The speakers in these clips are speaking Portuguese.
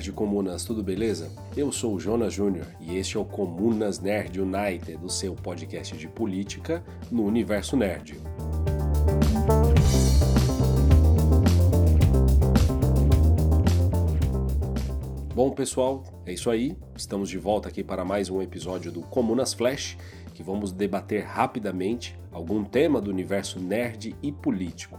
Nerd Comunas, tudo beleza? Eu sou o Jonas Júnior e este é o Comunas Nerd United, o seu podcast de política no universo nerd. Bom, pessoal, é isso aí. Estamos de volta aqui para mais um episódio do Comunas Flash, que vamos debater rapidamente algum tema do universo nerd e político.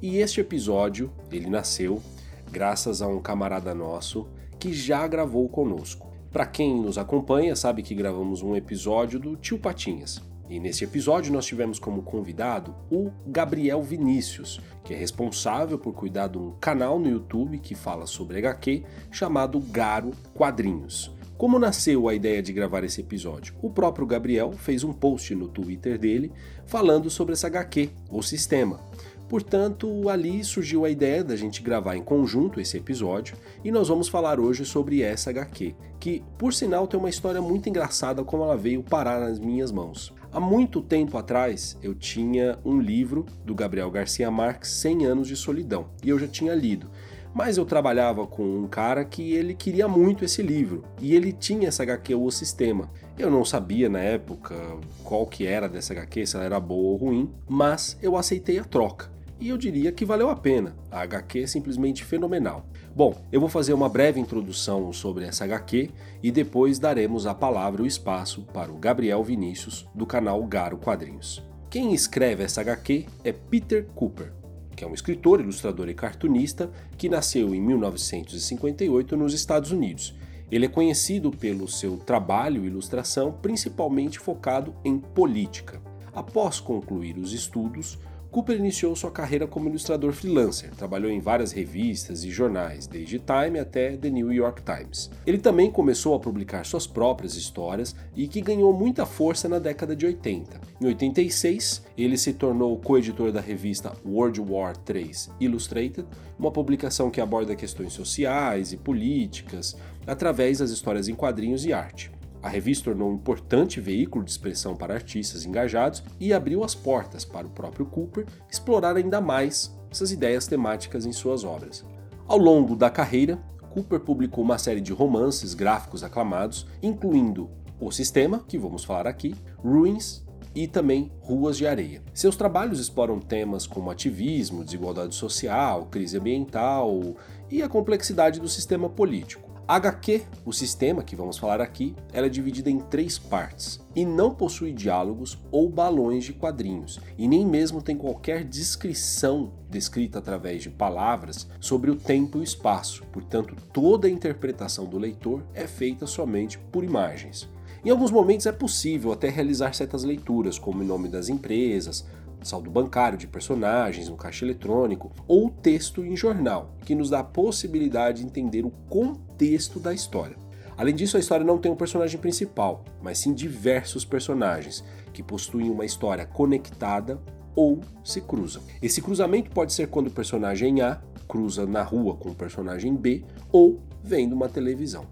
E este episódio, ele nasceu graças a um camarada nosso que já gravou conosco. Para quem nos acompanha, sabe que gravamos um episódio do Tio Patinhas. E nesse episódio nós tivemos como convidado o Gabriel Vinícius, que é responsável por cuidar de um canal no YouTube que fala sobre HQ chamado Garo Quadrinhos. Como nasceu a ideia de gravar esse episódio? O próprio Gabriel fez um post no Twitter dele falando sobre essa HQ, o sistema. Portanto, ali surgiu a ideia da gente gravar em conjunto esse episódio e nós vamos falar hoje sobre essa HQ, que, por sinal, tem uma história muito engraçada como ela veio parar nas minhas mãos. Há muito tempo atrás eu tinha um livro do Gabriel Garcia Marques, 100 anos de solidão, e eu já tinha lido. Mas eu trabalhava com um cara que ele queria muito esse livro e ele tinha essa HQ O Sistema. Eu não sabia na época qual que era dessa HQ, se ela era boa ou ruim, mas eu aceitei a troca e eu diria que valeu a pena. A HQ é simplesmente fenomenal. Bom, eu vou fazer uma breve introdução sobre essa HQ e depois daremos a palavra e o espaço para o Gabriel Vinícius, do canal Garo Quadrinhos. Quem escreve essa HQ é Peter Cooper, que é um escritor, ilustrador e cartunista que nasceu em 1958 nos Estados Unidos. Ele é conhecido pelo seu trabalho e ilustração, principalmente focado em política. Após concluir os estudos, Cooper iniciou sua carreira como ilustrador freelancer, trabalhou em várias revistas e jornais, desde Time até The New York Times. Ele também começou a publicar suas próprias histórias e que ganhou muita força na década de 80. Em 86, ele se tornou coeditor da revista World War III Illustrated, uma publicação que aborda questões sociais e políticas através das histórias em quadrinhos e arte. A revista tornou um importante veículo de expressão para artistas engajados e abriu as portas para o próprio Cooper explorar ainda mais essas ideias temáticas em suas obras. Ao longo da carreira, Cooper publicou uma série de romances gráficos aclamados, incluindo O Sistema, que vamos falar aqui, Ruins e também Ruas de Areia. Seus trabalhos exploram temas como ativismo, desigualdade social, crise ambiental e a complexidade do sistema político. HQ, o sistema que vamos falar aqui, ela é dividida em três partes e não possui diálogos ou balões de quadrinhos, e nem mesmo tem qualquer descrição descrita através de palavras sobre o tempo e o espaço, portanto, toda a interpretação do leitor é feita somente por imagens. Em alguns momentos é possível até realizar certas leituras, como o nome das empresas, saldo bancário de personagens, um caixa eletrônico ou texto em jornal, que nos dá a possibilidade de entender o contexto da história. Além disso, a história não tem um personagem principal, mas sim diversos personagens que possuem uma história conectada ou se cruzam. Esse cruzamento pode ser quando o personagem A cruza na rua com o personagem B ou vendo uma televisão.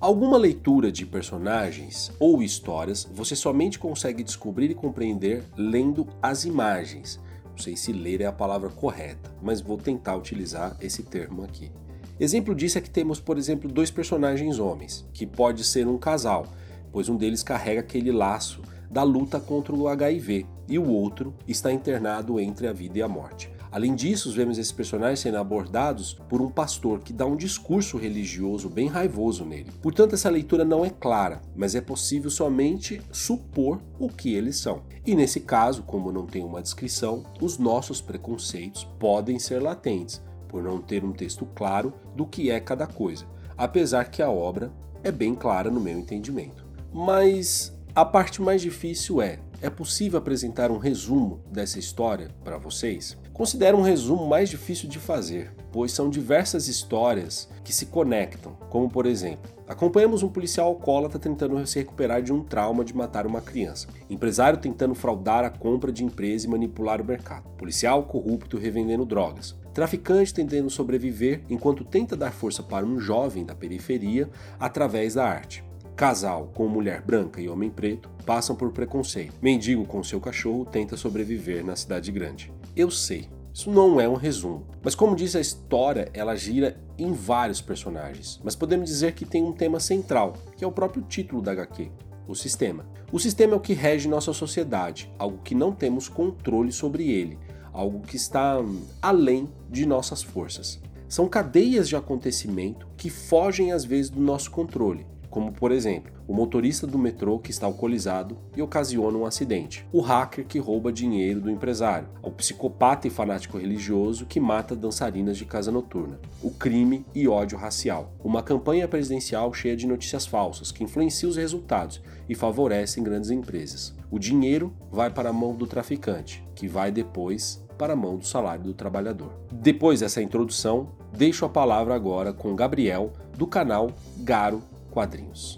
Alguma leitura de personagens ou histórias você somente consegue descobrir e compreender lendo as imagens. Não sei se ler é a palavra correta, mas vou tentar utilizar esse termo aqui. Exemplo disso é que temos, por exemplo, dois personagens homens, que pode ser um casal, pois um deles carrega aquele laço da luta contra o HIV e o outro está internado entre a vida e a morte. Além disso, vemos esses personagens sendo abordados por um pastor que dá um discurso religioso bem raivoso nele. Portanto, essa leitura não é clara, mas é possível somente supor o que eles são. E nesse caso, como não tem uma descrição, os nossos preconceitos podem ser latentes, por não ter um texto claro do que é cada coisa, apesar que a obra é bem clara no meu entendimento. Mas a parte mais difícil é: é possível apresentar um resumo dessa história para vocês? Considero um resumo mais difícil de fazer, pois são diversas histórias que se conectam, como por exemplo, acompanhamos um policial alcoólatra tentando se recuperar de um trauma de matar uma criança, empresário tentando fraudar a compra de empresa e manipular o mercado, policial corrupto revendendo drogas, traficante tentando sobreviver enquanto tenta dar força para um jovem da periferia através da arte. Casal com mulher branca e homem preto passam por preconceito. Mendigo com seu cachorro tenta sobreviver na cidade grande. Eu sei, Isso não é um resumo. Mas como diz a história, ela gira em vários personagens. Mas podemos dizer que tem um tema central, que é o próprio título da HQ, o sistema. O sistema é o que rege nossa sociedade, algo que não temos controle sobre ele, algo que está além de nossas forças. São cadeias de acontecimento que fogem às vezes do nosso controle, como por exemplo, o motorista do metrô que está alcoolizado e ocasiona um acidente, o hacker que rouba dinheiro do empresário, o psicopata e fanático religioso que mata dançarinas de casa noturna, o crime e ódio racial, uma campanha presidencial cheia de notícias falsas que influencia os resultados e favorecem grandes empresas. O dinheiro vai para a mão do traficante, que vai depois para a mão do salário do trabalhador. Depois dessa introdução, deixo a palavra agora com Gabriel, do canal Garo Quadrinhos.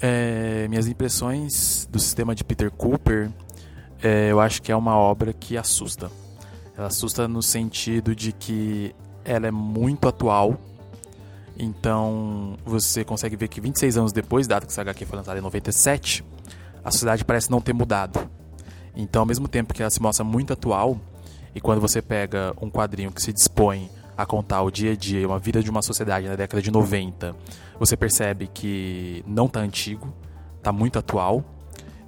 É, minhas impressões do sistema de Peter Cooper, é, eu acho que é uma obra que assusta. Ela assusta no sentido de que ela é muito atual. Então você consegue ver que 26 anos depois, dado que essa HQ foi lançada em 97, a sociedade parece não ter mudado. Então, ao mesmo tempo que ela se mostra muito atual, e quando você pega um quadrinho que se dispõe a contar o dia a dia, uma vida de uma sociedade na década de 90, você percebe que não está antigo, está muito atual.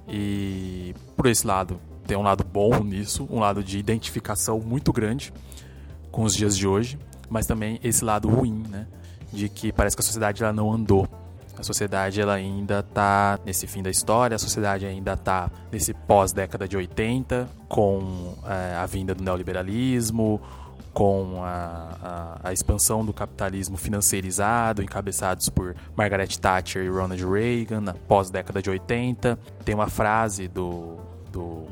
E por esse lado, tem um lado bom nisso, um lado de identificação muito grande com os dias de hoje, mas também esse lado ruim, né? De que parece que a sociedade ela não andou a sociedade ela ainda está nesse fim da história, a sociedade ainda está nesse pós-década de 80, com é, a vinda do neoliberalismo, com a, a, a, expansão do capitalismo financeirizado, encabeçados por Margaret Thatcher e Ronald Reagan, na pós-década de 80. Tem uma frase do,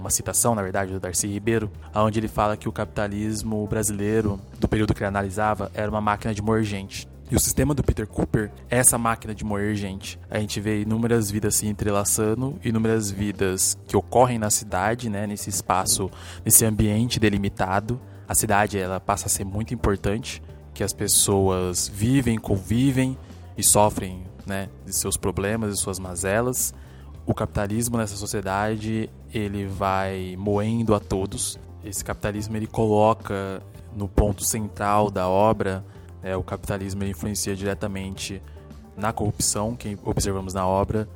uma citação, na verdade, do Darcy Ribeiro, onde ele fala que o capitalismo brasileiro, do período que ele analisava, era uma máquina de moer gente. E o sistema do Peter Cooper é essa máquina de moer gente. A gente vê inúmeras vidas se entrelaçando, inúmeras vidas que ocorrem na cidade, né, nesse espaço, nesse ambiente delimitado. A cidade ela passa a ser muito importante, que as pessoas vivem, convivem e sofrem, né, de seus problemas e suas mazelas. O capitalismo nessa sociedade, ele vai moendo a todos. Esse capitalismo ele coloca no ponto central da obra é, o capitalismo influencia diretamente na corrupção, que observamos na obra.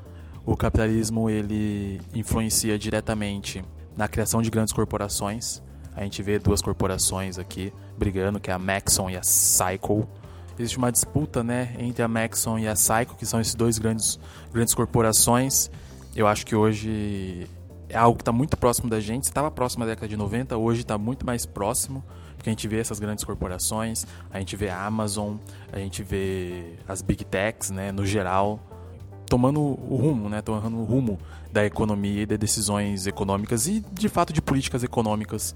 O capitalismo ele influencia diretamente na criação de grandes corporações. A gente vê duas corporações aqui brigando, que é a Maxon e a Cycle. Existe uma disputa, né, entre a Maxon e a Cycle, que são esses dois grandes, grandes corporações. Eu acho que hoje é algo que está muito próximo da gente. Estava próximo da década de 90, hoje está muito mais próximo. Porque a gente vê essas grandes corporações, a gente vê a Amazon, a gente vê as big techs, né, no geral, tomando o rumo, né, tomando o rumo da economia e de decisões econômicas e, de fato, de políticas econômicas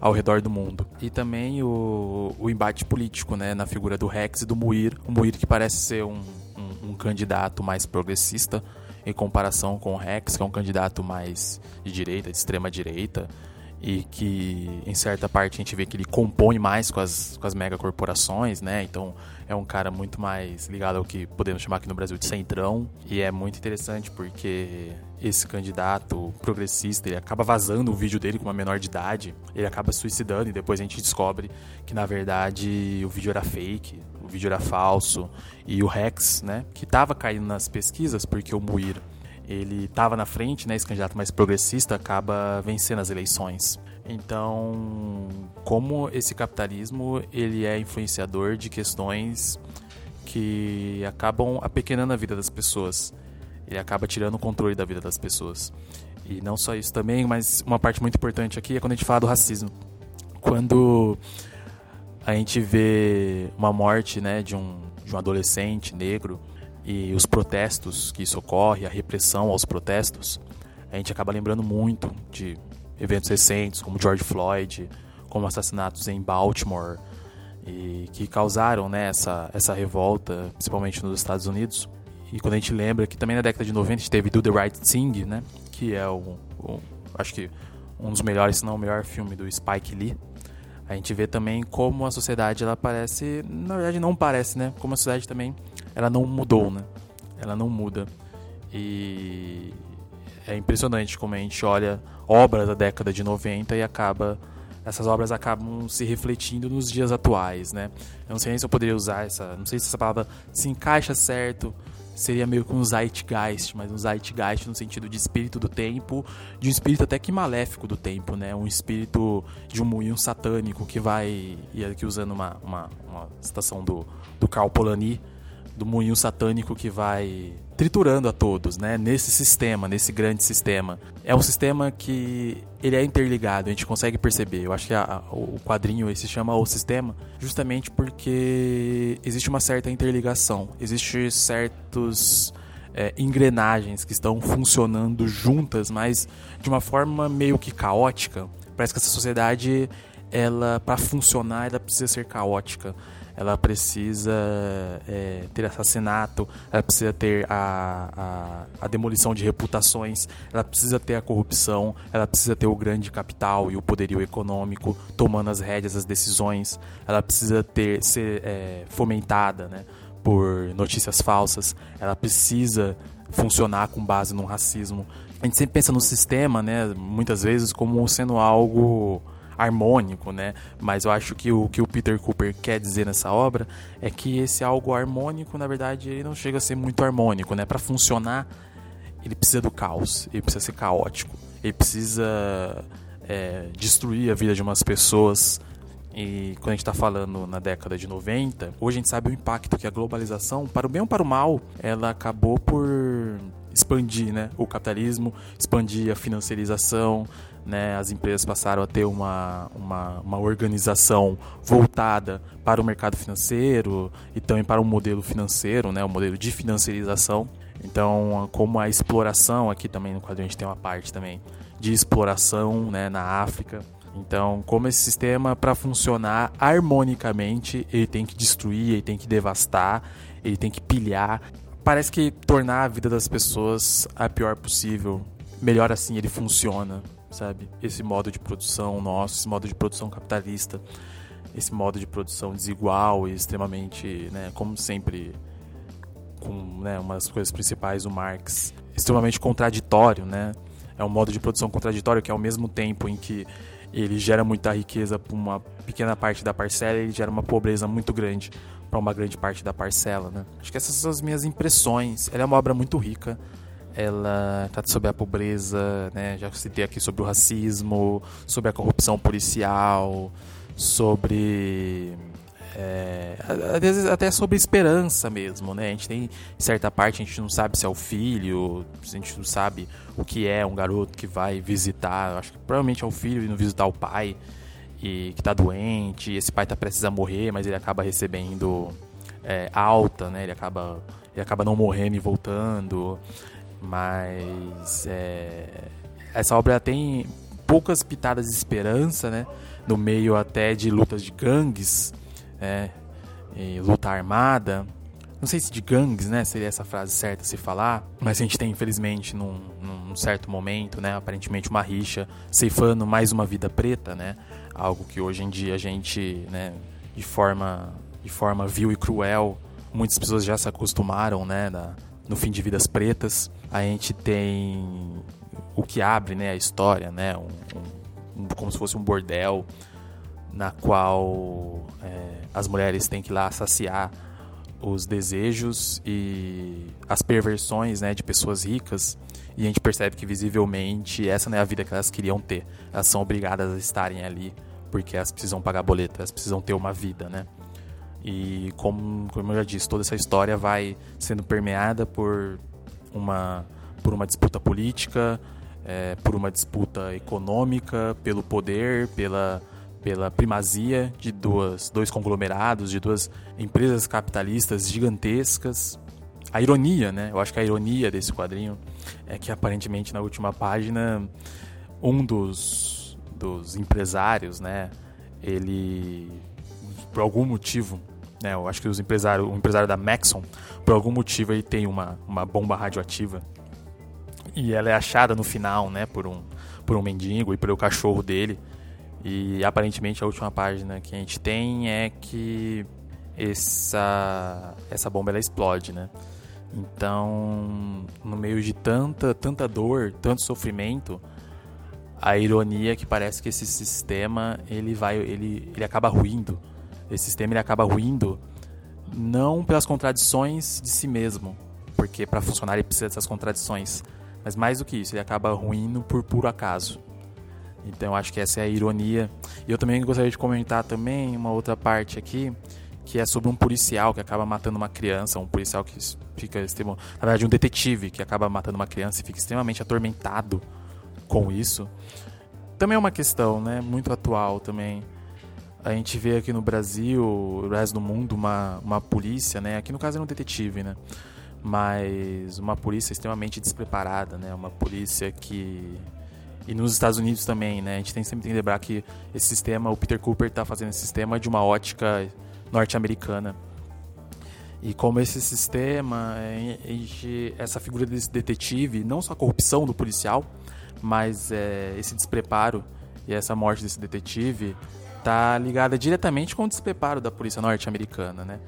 ao redor do mundo. E também o, o embate político, né, na figura do Rex e do Muir. O Muir que parece ser um, um, um candidato mais progressista em comparação com o Rex, que é um candidato mais de direita, de extrema direita, e que em certa parte a gente vê que ele compõe mais com as, com as megacorporações, né? Então é um cara muito mais ligado ao que podemos chamar aqui no Brasil de centrão. E é muito interessante porque esse candidato progressista ele acaba vazando o vídeo dele com uma menor de idade, ele acaba suicidando e depois a gente descobre que na verdade o vídeo era fake, o vídeo era falso. E o Rex, né, que estava caindo nas pesquisas porque o Muir ele estava na frente, né, esse candidato mais progressista acaba vencendo as eleições. Então, como esse capitalismo ele é influenciador de questões que acabam apequenando a vida das pessoas. Ele acaba tirando o controle da vida das pessoas. E não só isso também, mas uma parte muito importante aqui é quando a gente fala do racismo. Quando a gente vê uma morte né, de, um, de um adolescente negro e os protestos que isso ocorre, a repressão aos protestos, a gente acaba lembrando muito de eventos recentes, como George Floyd, como assassinatos em Baltimore, e que causaram né, essa, essa revolta, principalmente nos Estados Unidos. E quando a gente lembra que também na década de 90 a gente teve Do the Right Thing, né, que é o, o acho que um dos melhores, se não o melhor filme do Spike Lee, a gente vê também como a sociedade ela parece, na verdade não parece, né? Como a sociedade também ela não mudou, né? Ela não muda. E é impressionante como a gente olha obras da década de 90 e acaba essas obras acabam se refletindo nos dias atuais, né? Eu não sei nem se eu poderia usar essa, não sei se essa palavra se encaixa certo, seria meio que um zeitgeist, mas um zeitgeist no sentido de espírito do tempo, de um espírito até que maléfico do tempo, né? Um espírito de um moinho satânico que vai, e aqui usando uma, uma, uma citação do, do Karl Polanyi, do moinho satânico que vai triturando a todos, né? Nesse sistema, nesse grande sistema. É um sistema que ele é interligado, a gente consegue perceber. Eu acho que a, o quadrinho se chama O Sistema justamente porque existe uma certa interligação, existe certos é, engrenagens que estão funcionando juntas, mas de uma forma meio que caótica. Parece que essa sociedade, ela para funcionar, ela precisa ser caótica ela precisa é, ter assassinato, ela precisa ter a, a, a, demolição de reputações, ela precisa ter a corrupção, ela precisa ter o grande capital e o poderio econômico tomando as rédeas das decisões, ela precisa ter ser é, fomentada né, por notícias falsas, ela precisa funcionar com base no racismo. A gente sempre pensa no sistema, né, muitas vezes, como sendo algo harmônico, né? Mas eu acho que o que o Peter Cooper quer dizer nessa obra é que esse algo harmônico, na verdade, ele não chega a ser muito harmônico, né? Para funcionar, ele precisa do caos, ele precisa ser caótico, ele precisa é, destruir a vida de umas pessoas. E quando a gente está falando na década de 90, hoje a gente sabe o impacto que a globalização, para o bem ou para o mal, ela acabou por expandir né, o capitalismo, expandir a financiarização, né, as empresas passaram a ter uma, uma, uma, organização voltada para o mercado financeiro e também para o modelo financeiro, né, o modelo de financiarização. Então, como a exploração, aqui também no quadrinho a gente tem uma parte também de exploração né, na África. Então, como esse sistema, para funcionar harmonicamente, ele tem que destruir, ele tem que devastar, ele tem que pilhar. Parece que tornar a vida das pessoas a pior possível. Melhor assim ele funciona sabe? Esse modo de produção nosso, esse modo de produção capitalista, esse modo de produção desigual e extremamente, né, como sempre, com né, uma das coisas principais do Marx, extremamente contraditório, né? É um modo de produção contraditório que ao mesmo tempo em que ele gera muita riqueza para uma pequena parte da parcela, ele gera uma pobreza muito grande para uma grande parte da parcela, né? Acho que essas são as minhas impressões. Ela é uma obra muito rica, ela trata sobre a pobreza, né? Já citei aqui sobre o racismo, sobre a corrupção policial, sobre é, às vezes até sobre esperança mesmo, né? A gente tem certa parte a gente não sabe se é o filho, a gente não sabe o que é um garoto que vai visitar, acho que provavelmente é o filho indo visitar o pai e que tá doente, esse pai tá prestes morrer, mas ele acaba recebendo é, alta, né? Ele acaba ele acaba não morrendo e voltando. Mas é, essa obra tem poucas pitadas de esperança, né? No meio até de lutas de gangues, né? E luta armada. Não sei se de gangues, né? Seria essa frase certa se falar. Mas a gente tem, infelizmente, num, num certo momento, né? Aparentemente uma rixa ceifando mais uma vida preta, né? Algo que hoje em dia a gente, né? De forma, de forma vil e cruel, muitas pessoas já se acostumaram, né? Da, no fim de Vidas Pretas. A gente tem o que abre né, a história, né, um, um, como se fosse um bordel, na qual é, as mulheres têm que ir lá saciar os desejos e as perversões né, de pessoas ricas e a gente percebe que visivelmente essa não é a vida que elas queriam ter. Elas são obrigadas a estarem ali porque elas precisam pagar boleto, elas precisam ter uma vida, né? E como, como eu já disse, toda essa história vai sendo permeada por uma, por uma disputa política, é, por uma disputa econômica, pelo poder, pela, pela primazia de duas, dois conglomerados, de duas empresas capitalistas gigantescas. A ironia, né? Eu acho que a ironia desse quadrinho é que aparentemente na última página um dos, dos empresários, né? Ele por algum motivo, né, eu acho que os empresário, o empresário da Maxon, por algum motivo ele tem uma, uma bomba radioativa e ela é achada no final, né, por um por um mendigo e pelo cachorro dele. E aparentemente a última página que a gente tem é que essa essa bomba ela explode, né? Então, no meio de tanta tanta dor, tanto sofrimento, a ironia é que parece que esse sistema ele vai ele, ele acaba ruindo. Esse sistema ele acaba ruindo não pelas contradições de si mesmo, porque para funcionar ele precisa dessas contradições, mas mais do que isso, ele acaba ruindo por puro acaso. Então acho que essa é a ironia. E eu também gostaria de comentar também uma outra parte aqui, que é sobre um policial que acaba matando uma criança, um policial que fica na verdade um detetive que acaba matando uma criança e fica extremamente atormentado com isso. Também é uma questão, né, muito atual também. A gente vê aqui no Brasil, no resto do mundo, uma, uma polícia, né? Aqui no caso é um detetive, né? Mas uma polícia extremamente despreparada, né? Uma polícia que e nos Estados Unidos também, né? A gente tem sempre que lembrar que esse sistema, o Peter Cooper está fazendo esse sistema de uma ótica norte-americana. E como esse sistema, é, essa figura desse detetive, não só a corrupção do policial, mas é, esse despreparo e essa morte desse detetive está ligada diretamente com o despreparo da polícia norte-americana, né?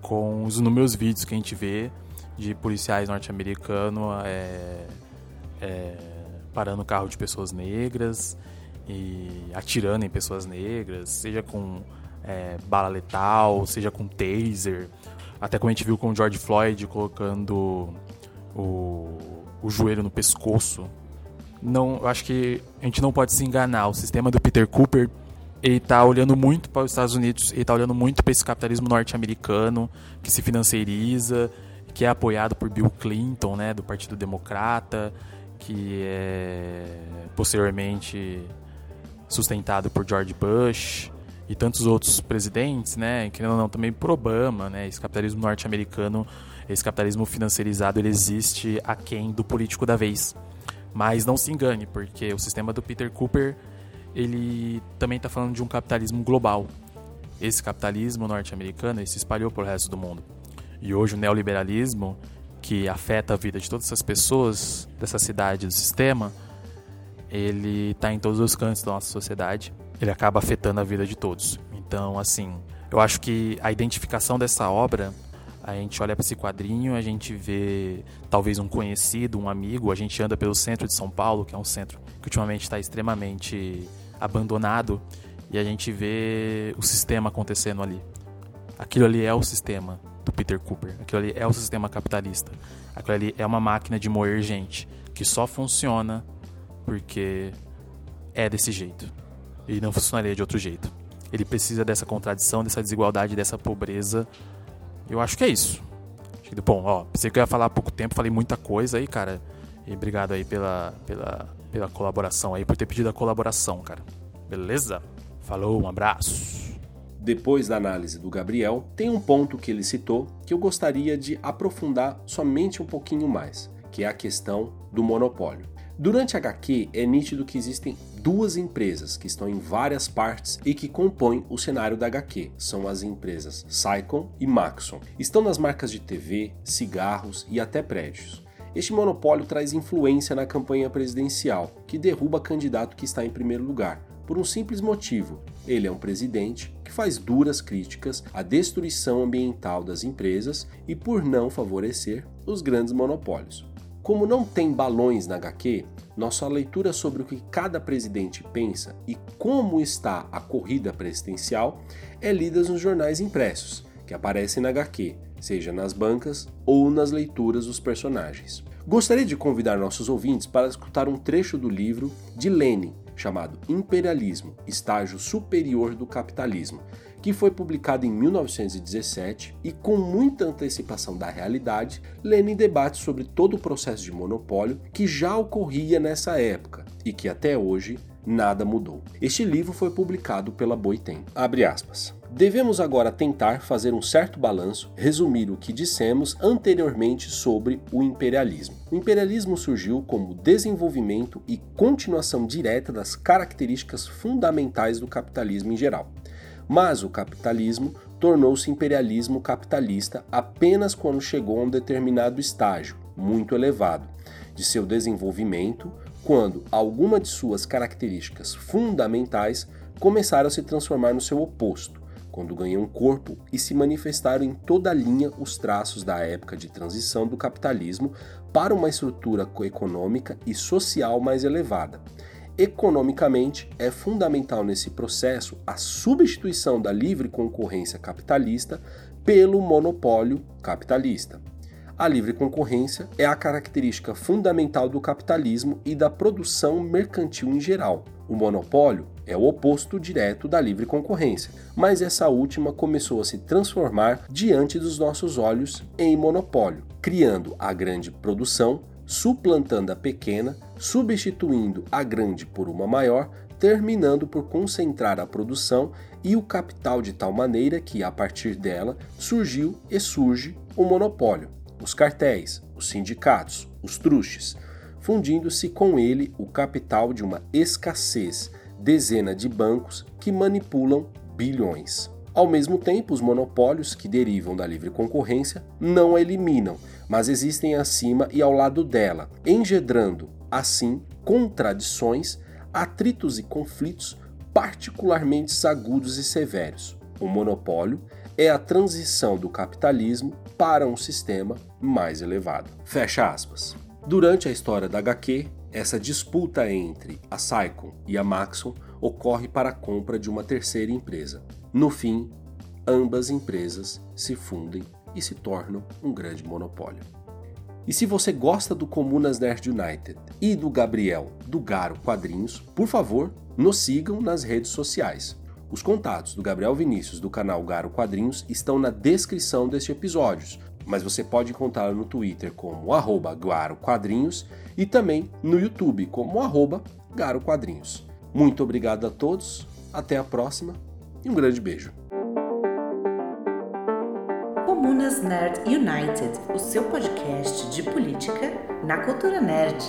Com os inúmeros vídeos que a gente vê de policiais norte-americanos é, é, parando o carro de pessoas negras e atirando em pessoas negras, seja com é, bala letal, seja com taser. Até como a gente viu com o George Floyd colocando o, o joelho no pescoço. Não, eu acho que a gente não pode se enganar. O sistema do Peter Cooper está olhando muito para os Estados Unidos, ele está olhando muito para esse capitalismo norte-americano que se financiariza, que é apoiado por Bill Clinton, né, do Partido Democrata, que é posteriormente sustentado por George Bush e tantos outros presidentes, né, que não, não também por Obama, né, esse capitalismo norte-americano, esse capitalismo financiarizado, ele existe aquém do político da vez. Mas não se engane, porque o sistema do Peter Cooper, ele também está falando de um capitalismo global. Esse capitalismo norte-americano se espalhou para o resto do mundo. E hoje o neoliberalismo, que afeta a vida de todas essas pessoas dessa cidade, do sistema, ele está em todos os cantos da nossa sociedade ele acaba afetando a vida de todos. Então, assim, eu acho que a identificação dessa obra, a gente olha para esse quadrinho, a gente vê talvez um conhecido, um amigo, a gente anda pelo centro de São Paulo, que é um centro que ultimamente está extremamente abandonado, e a gente vê o sistema acontecendo ali. Aquilo ali é o sistema do Peter Cooper, aquilo ali é o sistema capitalista, aquilo ali é uma máquina de moer gente que só funciona porque é desse jeito e não funcionaria de outro jeito. Ele precisa dessa contradição, dessa desigualdade, dessa pobreza. Eu acho que é isso. Bom, ó, pensei que eu ia falar há pouco tempo, falei muita coisa aí, cara. E obrigado aí pela, pela, pela colaboração aí, por ter pedido a colaboração, cara. Beleza? Falou, um abraço. Depois da análise do Gabriel, tem um ponto que ele citou que eu gostaria de aprofundar somente um pouquinho mais, que é a questão do monopólio. Durante a HQ, é nítido que existem duas empresas que estão em várias partes e que compõem o cenário da HQ. São as empresas Sycon e Maxon. Estão nas marcas de TV, cigarros e até prédios. Este monopólio traz influência na campanha presidencial, que derruba candidato que está em primeiro lugar, por um simples motivo: ele é um presidente que faz duras críticas à destruição ambiental das empresas e por não favorecer os grandes monopólios. Como não tem balões na HQ, nossa leitura sobre o que cada presidente pensa e como está a corrida presidencial é lida nos jornais impressos, que aparecem na HQ, seja nas bancas ou nas leituras dos personagens. Gostaria de convidar nossos ouvintes para escutar um trecho do livro de Lenin, chamado Imperialismo Estágio Superior do Capitalismo, que foi publicado em 1917 e, com muita antecipação da realidade, Lenin debate sobre todo o processo de monopólio que já ocorria nessa época e que até hoje nada mudou. Este livro foi publicado pela Boitem. Abre aspas. Devemos agora tentar fazer um certo balanço, resumir o que dissemos anteriormente sobre o imperialismo. O imperialismo surgiu como desenvolvimento e continuação direta das características fundamentais do capitalismo em geral. Mas o capitalismo tornou-se imperialismo capitalista apenas quando chegou a um determinado estágio, muito elevado, de seu desenvolvimento, quando alguma de suas características fundamentais começaram a se transformar no seu oposto, quando ganham corpo e se manifestaram em toda a linha os traços da época de transição do capitalismo para uma estrutura econômica e social mais elevada. Economicamente, é fundamental nesse processo a substituição da livre concorrência capitalista pelo monopólio capitalista. A livre concorrência é a característica fundamental do capitalismo e da produção mercantil em geral. O monopólio é o oposto direto da livre concorrência, mas essa última começou a se transformar diante dos nossos olhos em monopólio, criando a grande produção, suplantando a pequena, substituindo a grande por uma maior, terminando por concentrar a produção e o capital de tal maneira que, a partir dela, surgiu e surge o monopólio os cartéis, os sindicatos, os truches, fundindo-se com ele o capital de uma escassez, dezena de bancos que manipulam bilhões. Ao mesmo tempo, os monopólios que derivam da livre concorrência não eliminam, mas existem acima e ao lado dela, engendrando, assim, contradições, atritos e conflitos particularmente agudos e severos. O monopólio é a transição do capitalismo para um sistema mais elevado. Fecha aspas. Durante a história da HQ, essa disputa entre a Saicon e a Maxon ocorre para a compra de uma terceira empresa. No fim, ambas empresas se fundem e se tornam um grande monopólio. E se você gosta do Comunas Nerd United e do Gabriel do Garo Quadrinhos, por favor, nos sigam nas redes sociais. Os contatos do Gabriel Vinícius do canal Garo Quadrinhos estão na descrição deste episódio, mas você pode encontrá-lo no Twitter como arroba Quadrinhos e também no YouTube como arroba Garo Quadrinhos. Muito obrigado a todos, até a próxima e um grande beijo. Comunas Nerd United, o seu podcast de política na cultura nerd.